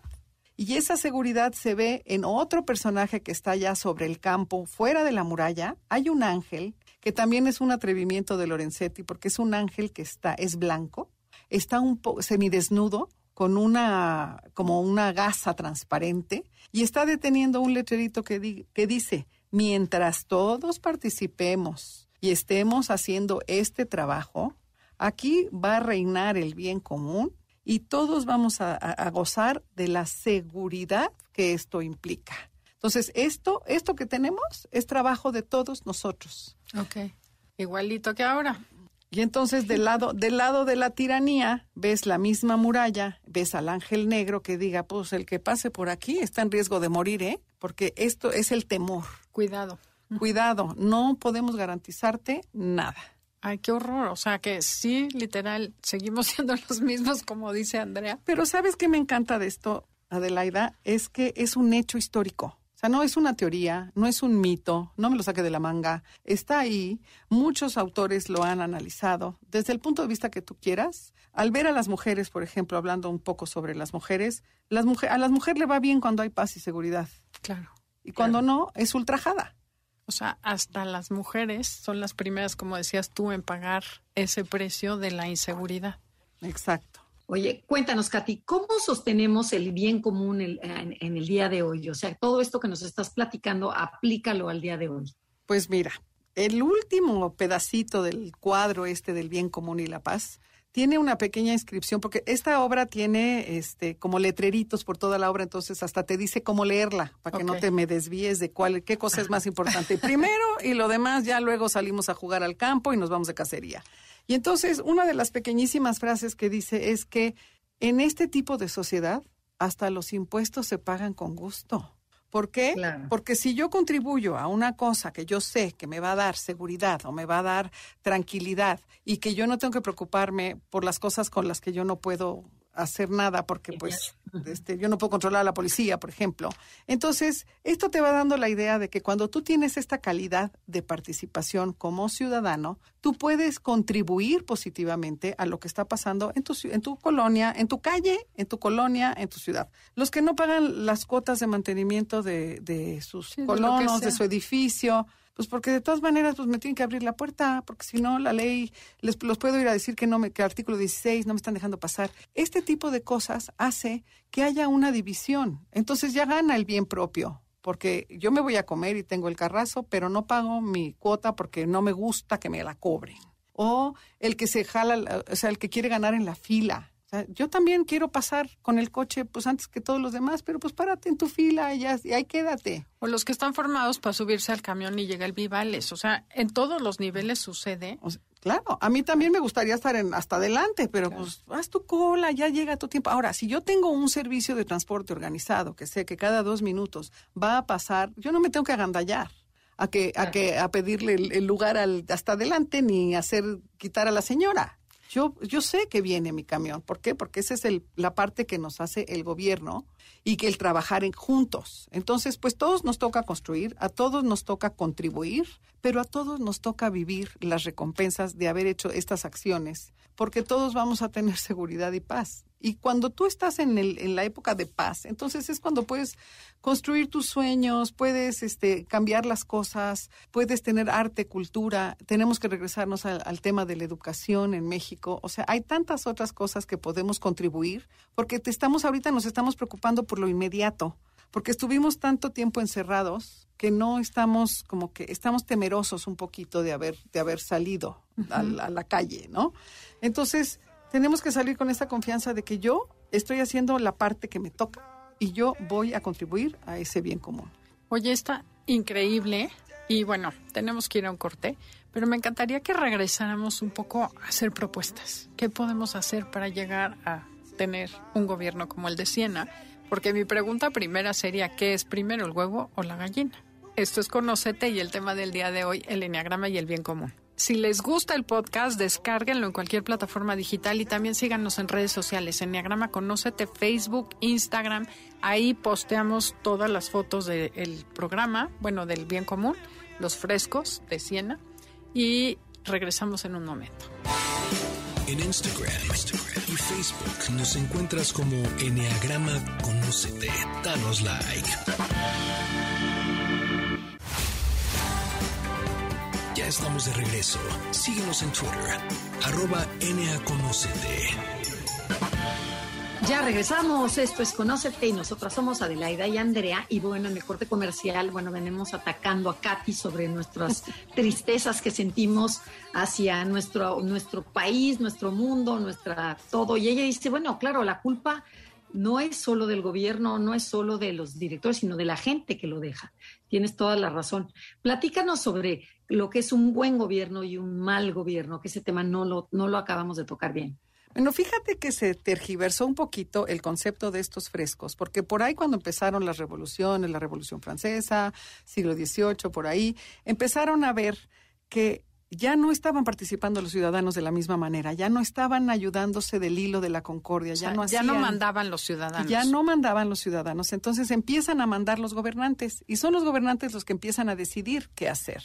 Y esa seguridad se ve en otro personaje que está allá sobre el campo, fuera de la muralla. Hay un ángel que también es un atrevimiento de Lorenzetti porque es un ángel que está, es blanco, está un poco semidesnudo, con una, como una gasa transparente, y está deteniendo un letrerito que, que dice, mientras todos participemos y estemos haciendo este trabajo, aquí va a reinar el bien común y todos vamos a gozar de la seguridad que esto implica. Entonces, esto, esto que tenemos es trabajo de todos nosotros. Ok. Igualito que ahora. Y entonces del lado, del lado de la tiranía, ves la misma muralla, ves al ángel negro que diga, pues el que pase por aquí está en riesgo de morir, ¿eh? Porque esto es el temor. Cuidado. Cuidado, no podemos garantizarte nada. Ay, qué horror. O sea que sí, literal, seguimos siendo los mismos, como dice Andrea. Pero ¿sabes qué me encanta de esto, Adelaida? Es que es un hecho histórico. O sea, no es una teoría, no es un mito, no me lo saque de la manga, está ahí, muchos autores lo han analizado desde el punto de vista que tú quieras. Al ver a las mujeres, por ejemplo, hablando un poco sobre las mujeres, las a las mujeres le va bien cuando hay paz y seguridad. Claro. Y cuando no, es ultrajada. O sea, hasta las mujeres son las primeras, como decías tú, en pagar ese precio de la inseguridad. Exacto. Oye, cuéntanos, Katy, ¿cómo sostenemos el bien común en, el día de hoy? O sea, todo esto que nos estás platicando, aplícalo al día de hoy. Pues mira, el último pedacito del cuadro este del bien común y la paz tiene una pequeña inscripción, porque esta obra tiene este como letreritos por toda la obra, entonces hasta te dice cómo leerla, para que no te me desvíes de cuál, qué cosa es más importante primero y lo demás ya luego salimos a jugar al campo y nos vamos de cacería. Y entonces, una de las pequeñísimas frases que dice es que En este tipo de sociedad, hasta los impuestos se pagan con gusto. ¿Por qué? Porque si yo contribuyo a una cosa que yo sé que me va a dar seguridad o me va a dar tranquilidad y que yo no tengo que preocuparme por las cosas con las que yo no puedo hacer nada porque pues este, yo no puedo controlar a la policía, por ejemplo. Entonces, esto te va dando la idea de que cuando tú tienes esta calidad de participación como ciudadano, tú puedes contribuir positivamente a lo que está pasando en tu, en tu colonia, en tu calle, en tu colonia, en tu ciudad. Los que no pagan las cuotas de mantenimiento de, de sus colonos, de su edificio, pues porque de todas maneras pues me tienen que abrir la puerta, porque si no la ley les los puedo ir a decir que no me que artículo 16 no me están dejando pasar. Este tipo de cosas hace que haya una división. Entonces ya gana el bien propio, porque yo me voy a comer y tengo el carrazo, pero no pago mi cuota porque no me gusta que me la cobren. O el que se jala, o sea, el que quiere ganar en la fila yo también quiero pasar con el coche pues antes que todos los demás, pero pues párate en tu fila y, y ahí quédate. O los que están formados para subirse al camión y llega el Vivales. O sea, en todos los niveles sucede. claro, a mí también me gustaría estar en, hasta adelante, pero pues haz tu cola, ya llega tu tiempo. Ahora, si yo tengo un servicio de transporte organizado, que sé que cada dos minutos va a pasar, yo no me tengo que agandallar a que, a que, a pedirle el, el lugar al, hasta adelante ni hacer quitar a la señora. Yo, yo sé que viene mi camión. ¿Por qué? Porque esa es el, la parte que nos hace el gobierno y que el trabajar en juntos. Entonces, pues todos nos toca construir, a todos nos toca contribuir, pero a todos nos toca vivir las recompensas de haber hecho estas acciones, porque todos vamos a tener seguridad y paz. Y cuando tú estás en, el, en la época de paz, entonces es cuando puedes construir tus sueños, puedes este, cambiar las cosas, puedes tener arte, cultura. Tenemos que regresarnos al, tema de la educación en México. O sea, hay tantas otras cosas que podemos contribuir, porque te estamos ahorita nos estamos preocupando por lo inmediato, porque estuvimos tanto tiempo encerrados que no estamos como que estamos temerosos un poquito de haber de haber salido a, a la calle, ¿no? Entonces tenemos que salir con esta confianza de que yo estoy haciendo la parte que me toca y yo voy a contribuir a ese bien común. Oye, está increíble y bueno, tenemos que ir a un corte, pero me encantaría que regresáramos un poco a hacer propuestas. ¿Qué podemos hacer para llegar a tener un gobierno como el de Siena? Porque mi pregunta primera sería, ¿qué es primero, el huevo o la gallina? Esto es Conocete y el tema del día de hoy, el enneagrama y el bien común. Si les gusta el podcast, descárguenlo en cualquier plataforma digital y también síganos en redes sociales. En Enneagrama Conócete, Facebook, Instagram. Ahí posteamos todas las fotos del programa, bueno, del bien común, los frescos de Siena. Y regresamos en un momento. En Instagram, Instagram y Facebook nos encuentras como Enneagrama Conócete. Danos like. Estamos de regreso. Síguenos en Twitter, arroba NAConocete. Ya regresamos, esto es Conócete y nosotras somos Adelaida y Andrea y bueno, en el corte comercial, bueno, venimos atacando a Katy sobre nuestras tristezas que sentimos hacia nuestro, nuestro país, nuestro mundo, nuestra todo y ella dice, bueno, claro, la culpa no es solo del gobierno, no es solo de los directores, sino de la gente que lo deja. Tienes toda la razón. Platícanos sobre lo que es un buen gobierno y un mal gobierno, que ese tema no lo, no lo acabamos de tocar bien. Bueno, fíjate que se tergiversó un poquito el concepto de estos frescos, porque por ahí cuando empezaron las revoluciones, la Revolución Francesa, siglo XVIII, por ahí, empezaron a ver que ya no estaban participando los ciudadanos de la misma manera, ya no estaban ayudándose del hilo de la concordia, ya no ya no mandaban los ciudadanos. Ya no mandaban los ciudadanos, entonces empiezan a mandar los gobernantes y son los gobernantes los que empiezan a decidir qué hacer.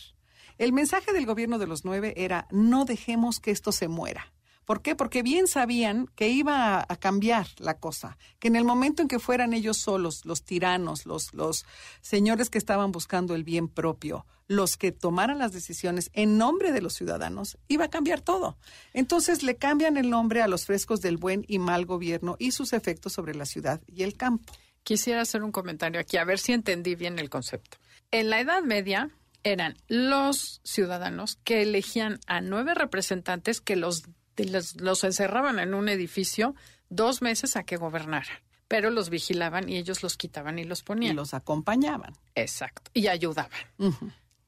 El mensaje del gobierno de los nueve era no dejemos que esto se muera. ¿Por qué? Porque bien sabían que iba a, cambiar la cosa, que en el momento en que fueran ellos solos, los tiranos, los, los señores que estaban buscando el bien propio, los que tomaran las decisiones en nombre de los ciudadanos, iba a cambiar todo. Entonces le cambian el nombre a los frescos del buen y mal gobierno y sus efectos sobre la ciudad y el campo. Quisiera hacer un comentario aquí, a ver si entendí bien el concepto. En la Edad Media eran los ciudadanos que elegían a nueve representantes que los los, encerraban en un edificio dos meses a que gobernaran, pero los vigilaban y ellos los quitaban y los ponían. Y los acompañaban. Exacto, y ayudaban.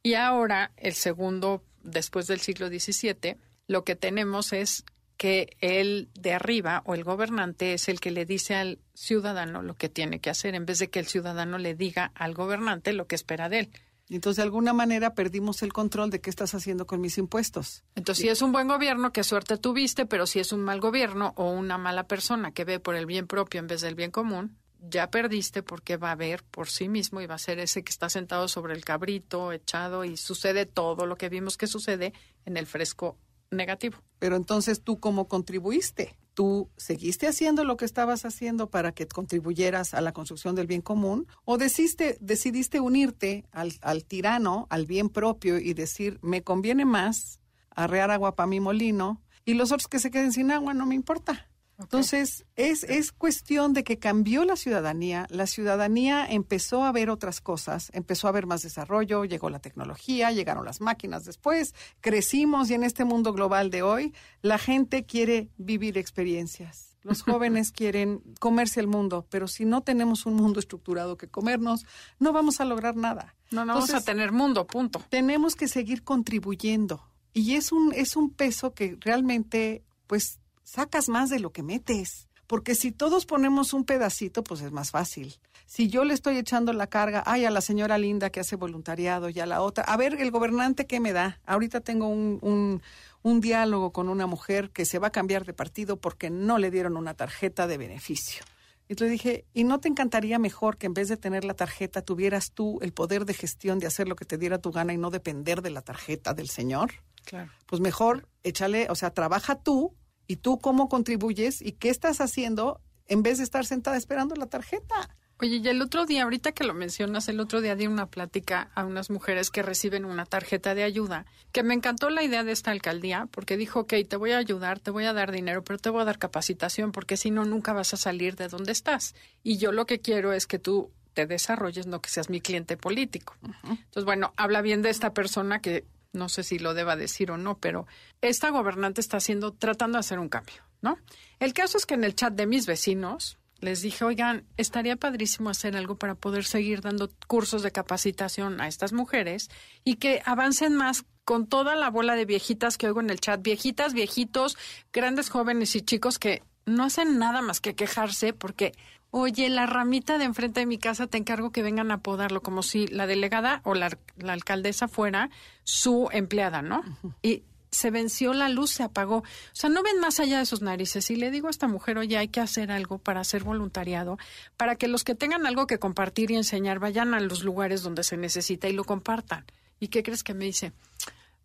Y ahora, el segundo, después del siglo XVII, lo que tenemos es que el de arriba o el gobernante es el que le dice al ciudadano lo que tiene que hacer, en vez de que el ciudadano le diga al gobernante lo que espera de él. Entonces, de alguna manera, perdimos el control de qué estás haciendo con mis impuestos. Entonces, si es un buen gobierno, qué suerte tuviste, pero si es un mal gobierno o una mala persona que ve por el bien propio en vez del bien común, ya perdiste porque va a ver por sí mismo y va a ser ese que está sentado sobre el cabrito, echado y sucede todo lo que vimos que sucede en el fresco negativo. Pero entonces tú cómo contribuiste? ¿Tú seguiste haciendo lo que estabas haciendo para que contribuyeras a la construcción del bien común? ¿O decidiste, decidiste unirte al, al tirano, al bien propio y decir, me conviene más arrear agua para mi molino y los otros que se queden sin agua no me importa? Entonces, es, es cuestión de que cambió la ciudadanía, la ciudadanía empezó a ver otras cosas, empezó a ver más desarrollo, llegó la tecnología, llegaron las máquinas después, crecimos y en este mundo global de hoy, la gente quiere vivir experiencias. Los jóvenes quieren comerse el mundo, pero si no tenemos un mundo estructurado que comernos, no vamos a lograr nada. No, no vamos a tener mundo, punto. Tenemos que seguir contribuyendo. Y es un, es un peso que realmente, pues, sacas más de lo que metes. Porque si todos ponemos un pedacito, pues es más fácil. Si yo le estoy echando la carga, ay, a la señora linda que hace voluntariado y a la otra, a ver, el gobernante, ¿qué me da? Ahorita tengo un, un, un diálogo con una mujer que se va a cambiar de partido porque no le dieron una tarjeta de beneficio. Y le dije, ¿y no te encantaría mejor que en vez de tener la tarjeta tuvieras tú el poder de gestión de hacer lo que te diera tu gana y no depender de la tarjeta del señor? Claro. Pues mejor échale, o sea, trabaja tú y tú cómo contribuyes y qué estás haciendo en vez de estar sentada esperando la tarjeta. Oye, y el otro día, ahorita que lo mencionas, el otro día di una plática a unas mujeres que reciben una tarjeta de ayuda, que me encantó la idea de esta alcaldía, porque dijo, ok, te voy a ayudar, te voy a dar dinero, pero te voy a dar capacitación, porque si no, nunca vas a salir de donde estás. Y yo lo que quiero es que tú te desarrolles, no que seas mi cliente político. Entonces, bueno, habla bien de esta persona que no sé si lo deba decir o no, pero esta gobernante está haciendo, tratando de hacer un cambio, ¿no? El caso es que en el chat de mis vecinos les dije, oigan, estaría padrísimo hacer algo para poder seguir dando cursos de capacitación a estas mujeres y que avancen más con toda la bola de viejitas que oigo en el chat, viejitas, viejitos, grandes jóvenes y chicos que no hacen nada más que quejarse porque oye, la ramita de enfrente de mi casa te encargo que vengan a podarlo, como si la delegada o la, alcaldesa fuera su empleada, ¿no? Y se venció la luz, se apagó. O sea, no ven más allá de sus narices. Y le digo a esta mujer, oye, hay que hacer algo para hacer voluntariado, para que los que tengan algo que compartir y enseñar vayan a los lugares donde se necesita y lo compartan. ¿Y qué crees que me dice?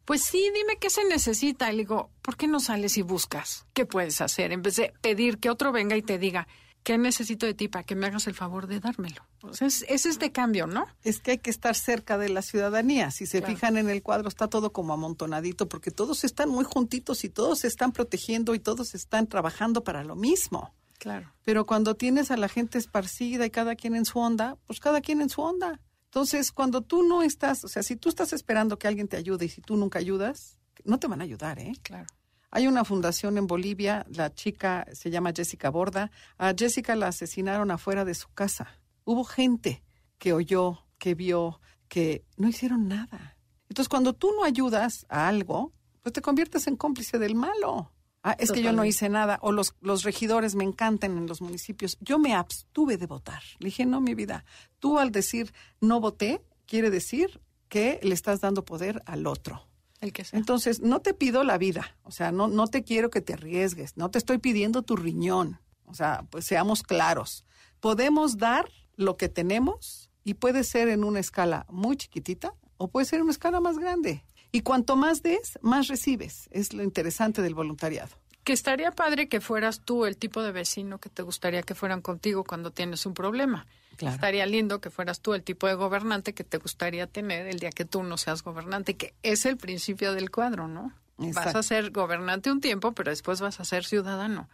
Pues sí, dime qué se necesita. Y le digo, ¿por qué no sales y buscas? ¿Qué puedes hacer? En vez de pedir que otro venga y te diga, ¿qué necesito de ti para que me hagas el favor de dármelo? ese es este cambio, ¿no? Es que hay que estar cerca de la ciudadanía. Si se fijan en el cuadro, está todo como amontonadito, porque todos están muy juntitos y todos se están protegiendo y todos están trabajando para lo mismo. Claro. Pero cuando tienes a la gente esparcida y cada quien en su onda, pues cada quien en su onda. Entonces, cuando tú no estás, o sea, si tú estás esperando que alguien te ayude y si tú nunca ayudas, no te van a ayudar, ¿eh? Claro. Hay una fundación en Bolivia, la chica se llama Jessica Borda. A Jessica la asesinaron afuera de su casa. Hubo gente que oyó, que vio, que no hicieron nada. Entonces, cuando tú no ayudas a algo, pues te conviertes en cómplice del malo. Ah, es que yo no hice nada. O los, los regidores me encantan en los municipios. Yo me abstuve de votar. Le dije, no, mi vida. Tú al decir no voté, quiere decir que le estás dando poder al otro. Entonces, no te pido la vida, o sea, no, no te quiero que te arriesgues, no te estoy pidiendo tu riñón, o sea, pues seamos claros. Podemos dar lo que tenemos y puede ser en una escala muy chiquitita o puede ser en una escala más grande. Y cuanto más des, más recibes. Es lo interesante del voluntariado que estaría padre que fueras tú el tipo de vecino que te gustaría que fueran contigo cuando tienes un problema. Estaría lindo que fueras tú el tipo de gobernante que te gustaría tener el día que tú no seas gobernante, que es el principio del cuadro, ¿no? Vas a ser gobernante un tiempo, pero después vas a ser ciudadano.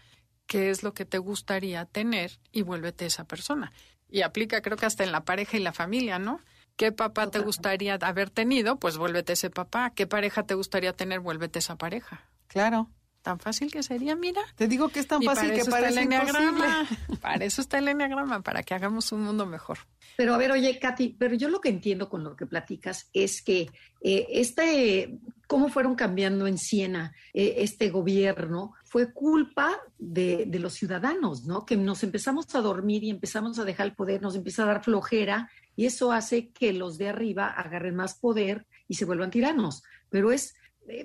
¿Qué es lo que te gustaría tener? Y vuélvete esa persona. Y aplica creo que hasta en la pareja y la familia, ¿no? ¿Qué papá te gustaría haber tenido? Pues vuélvete ese papá. ¿Qué pareja te gustaría tener? Vuélvete esa pareja. Claro tan fácil que sería, mira. Te digo que es tan fácil que parece imposible. Para eso está el enneagrama, para que hagamos un mundo mejor. Pero a ver, oye, Katy, pero yo lo que entiendo con lo que platicas es que eh, este cómo fueron cambiando en Siena eh, este gobierno, fue culpa de, de, los ciudadanos, ¿no? Que nos empezamos a dormir y empezamos a dejar el poder, nos empieza a dar flojera y eso hace que los de arriba agarren más poder y se vuelvan tiranos. Pero es,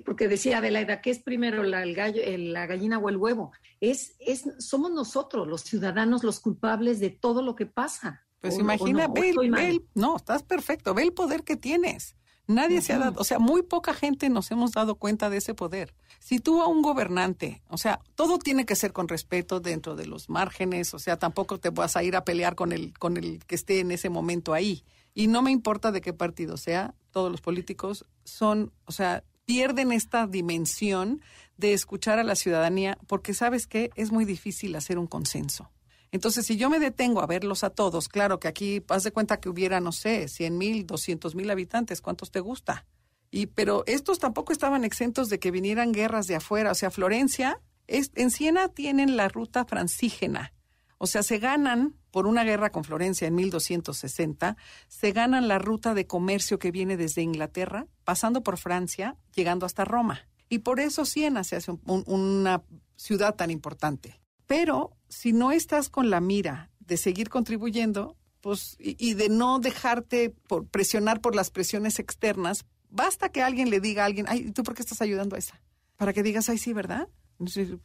porque decía Adelaida, ¿qué es primero la, el gallo, la gallina o el huevo? Es, es, somos nosotros, los ciudadanos, los culpables de todo lo que pasa. Pues imagina, no, ve, no, estás perfecto, ve el poder que tienes. Nadie se ha dado, o sea, muy poca gente nos hemos dado cuenta de ese poder. Si tú a un gobernante, o sea, todo tiene que ser con respeto dentro de los márgenes, o sea, tampoco te vas a ir a pelear con el, con el que esté en ese momento ahí. Y no me importa de qué partido sea, todos los políticos son, o sea, pierden esta dimensión de escuchar a la ciudadanía, porque sabes que es muy difícil hacer un consenso. Entonces, si yo me detengo a verlos a todos, claro que aquí haz de cuenta que hubiera, no sé, 100 mil, 200 mil habitantes, ¿cuántos te gusta? Y, pero estos tampoco estaban exentos de que vinieran guerras de afuera. O sea, Florencia, es, en Siena tienen la ruta francígena. O sea, se ganan por una guerra con Florencia en 1260, se ganan la ruta de comercio que viene desde Inglaterra, pasando por Francia, llegando hasta Roma. Y por eso Siena se hace una ciudad tan importante. Pero si no estás con la mira de seguir contribuyendo, pues, y, de no dejarte por presionar por las presiones externas, basta que alguien le diga a alguien, ay, ¿tú por qué estás ayudando a esa? Para que digas, ay, sí, ¿verdad?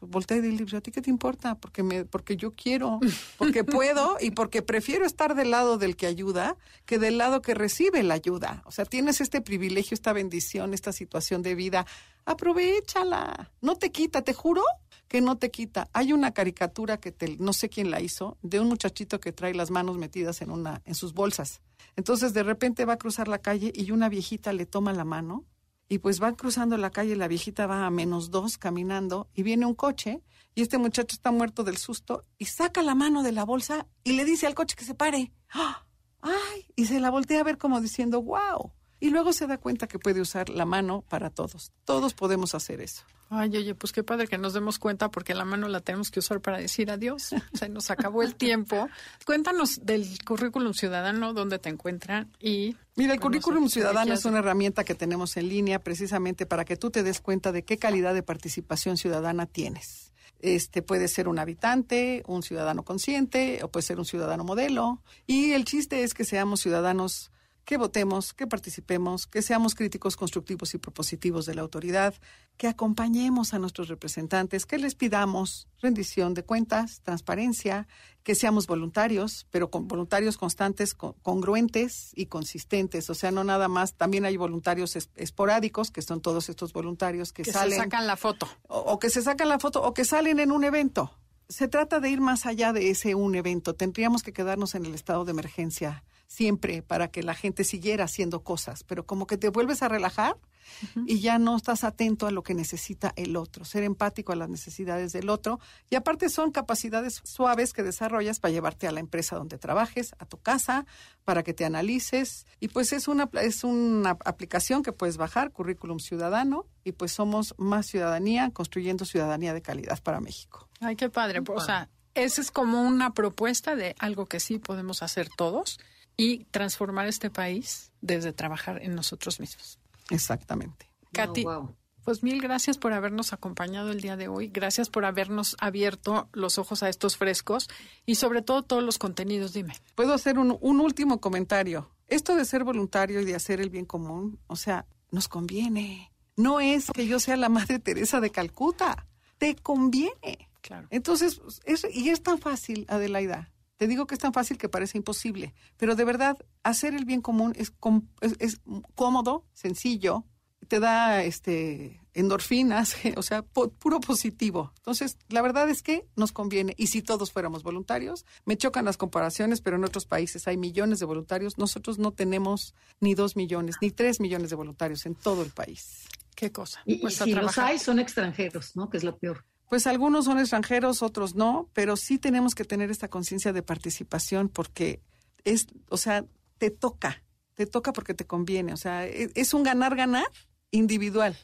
Voltea y dile, ¿a ti qué te importa? Porque, me, porque yo quiero, porque puedo y porque prefiero estar del lado del que ayuda que del lado que recibe la ayuda. O sea, tienes este privilegio, esta bendición, esta situación de vida. Aprovechala. No te quita, te juro que no te quita. Hay una caricatura que te, no sé quién la hizo, de un muchachito que trae las manos metidas en una, en sus bolsas. Entonces de repente va a cruzar la calle y una viejita le toma la mano y pues va cruzando la calle, la viejita va a menos dos caminando y viene un coche y este muchacho está muerto del susto y saca la mano de la bolsa y le dice al coche que se pare. ¡Ah! ¡Ay! Y se la voltea a ver como diciendo, wow. Y luego se da cuenta que puede usar la mano para todos. Todos podemos hacer eso. Ay, oye, pues qué padre que nos demos cuenta porque la mano la tenemos que usar para decir adiós. Se nos acabó el tiempo. Cuéntanos del currículum ciudadano, dónde te encuentran y... Mira, el currículum ciudadano es una herramienta que tenemos en línea precisamente para que tú te des cuenta de qué calidad de participación ciudadana tienes. Este puede ser un habitante, un ciudadano consciente o puede ser un ciudadano modelo. Y el chiste es que seamos ciudadanos que votemos, que participemos, que seamos críticos constructivos y propositivos de la autoridad, que acompañemos a nuestros representantes, que les pidamos rendición de cuentas, transparencia, que seamos voluntarios, pero con voluntarios constantes, congruentes y consistentes. O sea, no nada más, también hay voluntarios esporádicos, que son todos estos voluntarios que, salen. Que se sacan la foto. o que se sacan la foto o que salen en un evento. Se trata de ir más allá de ese un evento. Tendríamos que quedarnos en el estado de emergencia siempre para que la gente siguiera haciendo cosas, pero como que te vuelves a relajar y ya no estás atento a lo que necesita el otro, ser empático a las necesidades del otro. Y aparte son capacidades suaves que desarrollas para llevarte a la empresa donde trabajes, a tu casa, para que te analices. Y pues es una es una aplicación que puedes bajar, Currículum Ciudadano y pues somos más ciudadanía construyendo ciudadanía de calidad para México. Ay, qué padre, o sea, esa es como una propuesta de algo que sí podemos hacer todos y transformar este país desde trabajar en nosotros mismos. Exactamente. Katy, pues mil gracias por habernos acompañado el día de hoy. Gracias por habernos abierto los ojos a estos frescos y sobre todo todos los contenidos. Dime. Puedo hacer un, un último comentario. Esto de ser voluntario y de hacer el bien común, o sea, nos conviene. No es que yo sea la Madre Teresa de Calcuta. Te conviene. Claro. Entonces, es, y es tan fácil, Adelaida. Te digo que es tan fácil que parece imposible, pero de verdad, hacer el bien común es, es, cómodo, sencillo, te da este endorfinas, o sea, puro positivo. Entonces, la verdad es que nos conviene. Y si todos fuéramos voluntarios, me chocan las comparaciones, pero en otros países hay millones de voluntarios. Nosotros no tenemos ni dos millones, ni tres millones de voluntarios en todo el país. Qué cosa. Y, pues si los hay, son extranjeros, ¿no? Que es lo peor. Pues algunos son extranjeros, otros no, pero sí tenemos que tener esta conciencia de participación porque es, o sea, te toca, te toca porque te conviene, o sea, e, es, un ganar-ganar individual.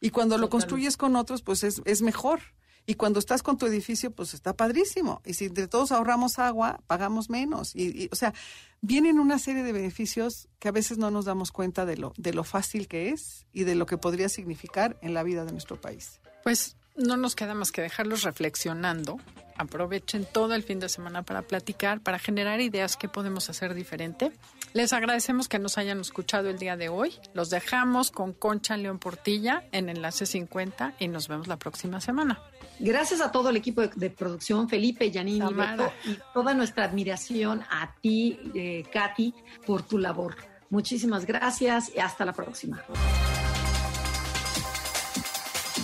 Y cuando lo construyes con otros, pues es, es mejor. Y cuando estás con tu edificio, pues está padrísimo. Y si entre todos ahorramos agua, pagamos menos. Y, o sea, vienen una serie de beneficios que a veces no nos damos cuenta de lo, de lo fácil que es y de lo que podría significar en la vida de nuestro país. Pues no nos queda más que dejarlos reflexionando. Aprovechen todo el fin de semana para platicar, para generar ideas que podemos hacer diferente. Les agradecemos que nos hayan escuchado el día de hoy. Los dejamos con Concha León Portilla en Enlace 50 y nos vemos la próxima semana. Gracias a todo el equipo de, producción, Felipe, Janine y toda nuestra admiración a ti, eh, Katy, por tu labor. Muchísimas gracias y hasta la próxima.